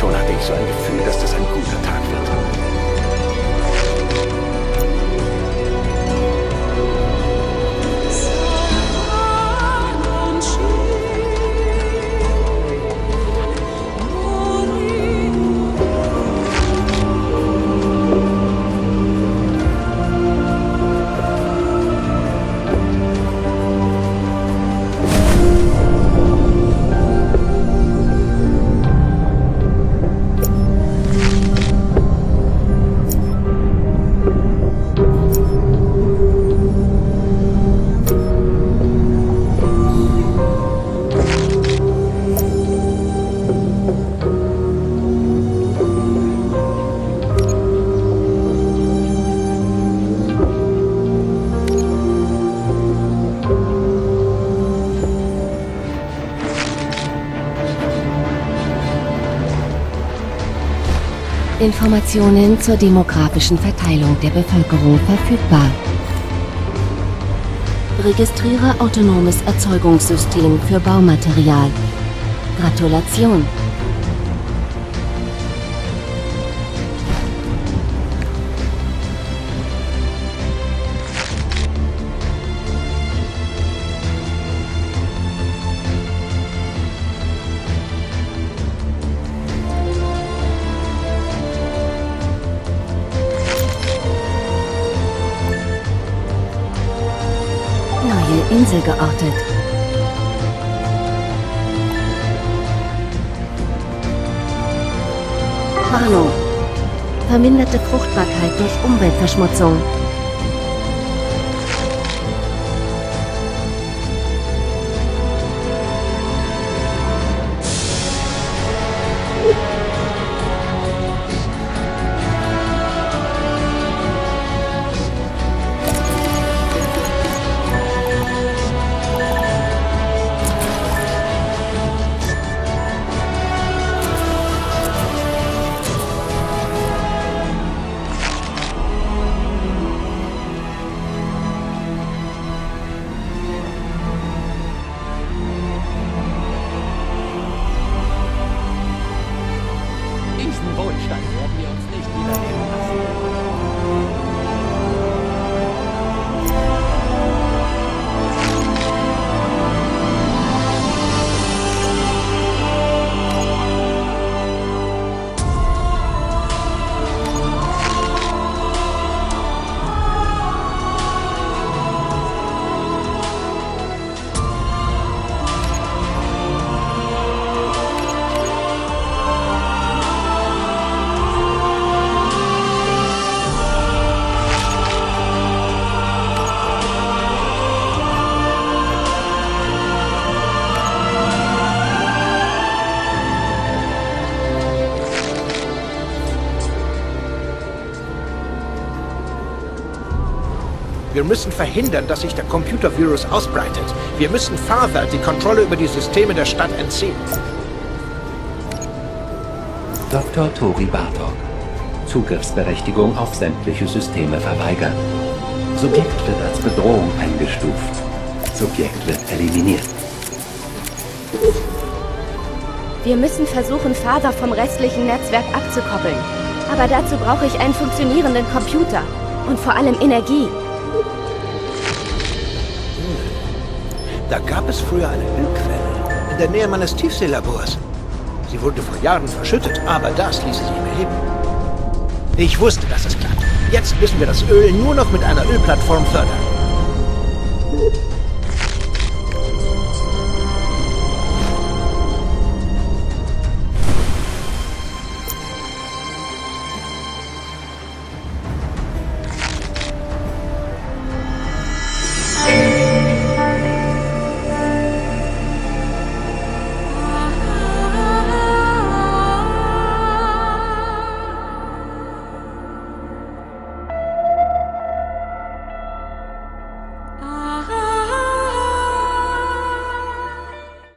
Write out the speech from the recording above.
Schon hatte ich so ein Gefühl, dass das ein guter Tag wird. Informationen zur demografischen Verteilung der Bevölkerung verfügbar. Registriere autonomes Erzeugungssystem für Baumaterial. Gratulation! Neue Insel geortet. Warnung. Verminderte Fruchtbarkeit durch Umweltverschmutzung. Wir müssen verhindern, dass sich der Computervirus ausbreitet. Wir müssen Father die Kontrolle über die Systeme der Stadt entziehen. Dr. Tori Bartok. Zugriffsberechtigung auf sämtliche Systeme verweigern. Subjekt wird als Bedrohung eingestuft. Subjekt wird eliminiert. Wir müssen versuchen, Father vom restlichen Netzwerk abzukoppeln. Aber dazu brauche ich einen funktionierenden Computer. Und vor allem Energie. Da gab es früher eine Ölquelle in der Nähe meines Tiefseelabors. Sie wurde vor Jahren verschüttet, aber das ließe sich beheben. Ich wusste, dass es klappt. Jetzt müssen wir das Öl nur noch mit einer Ölplattform fördern.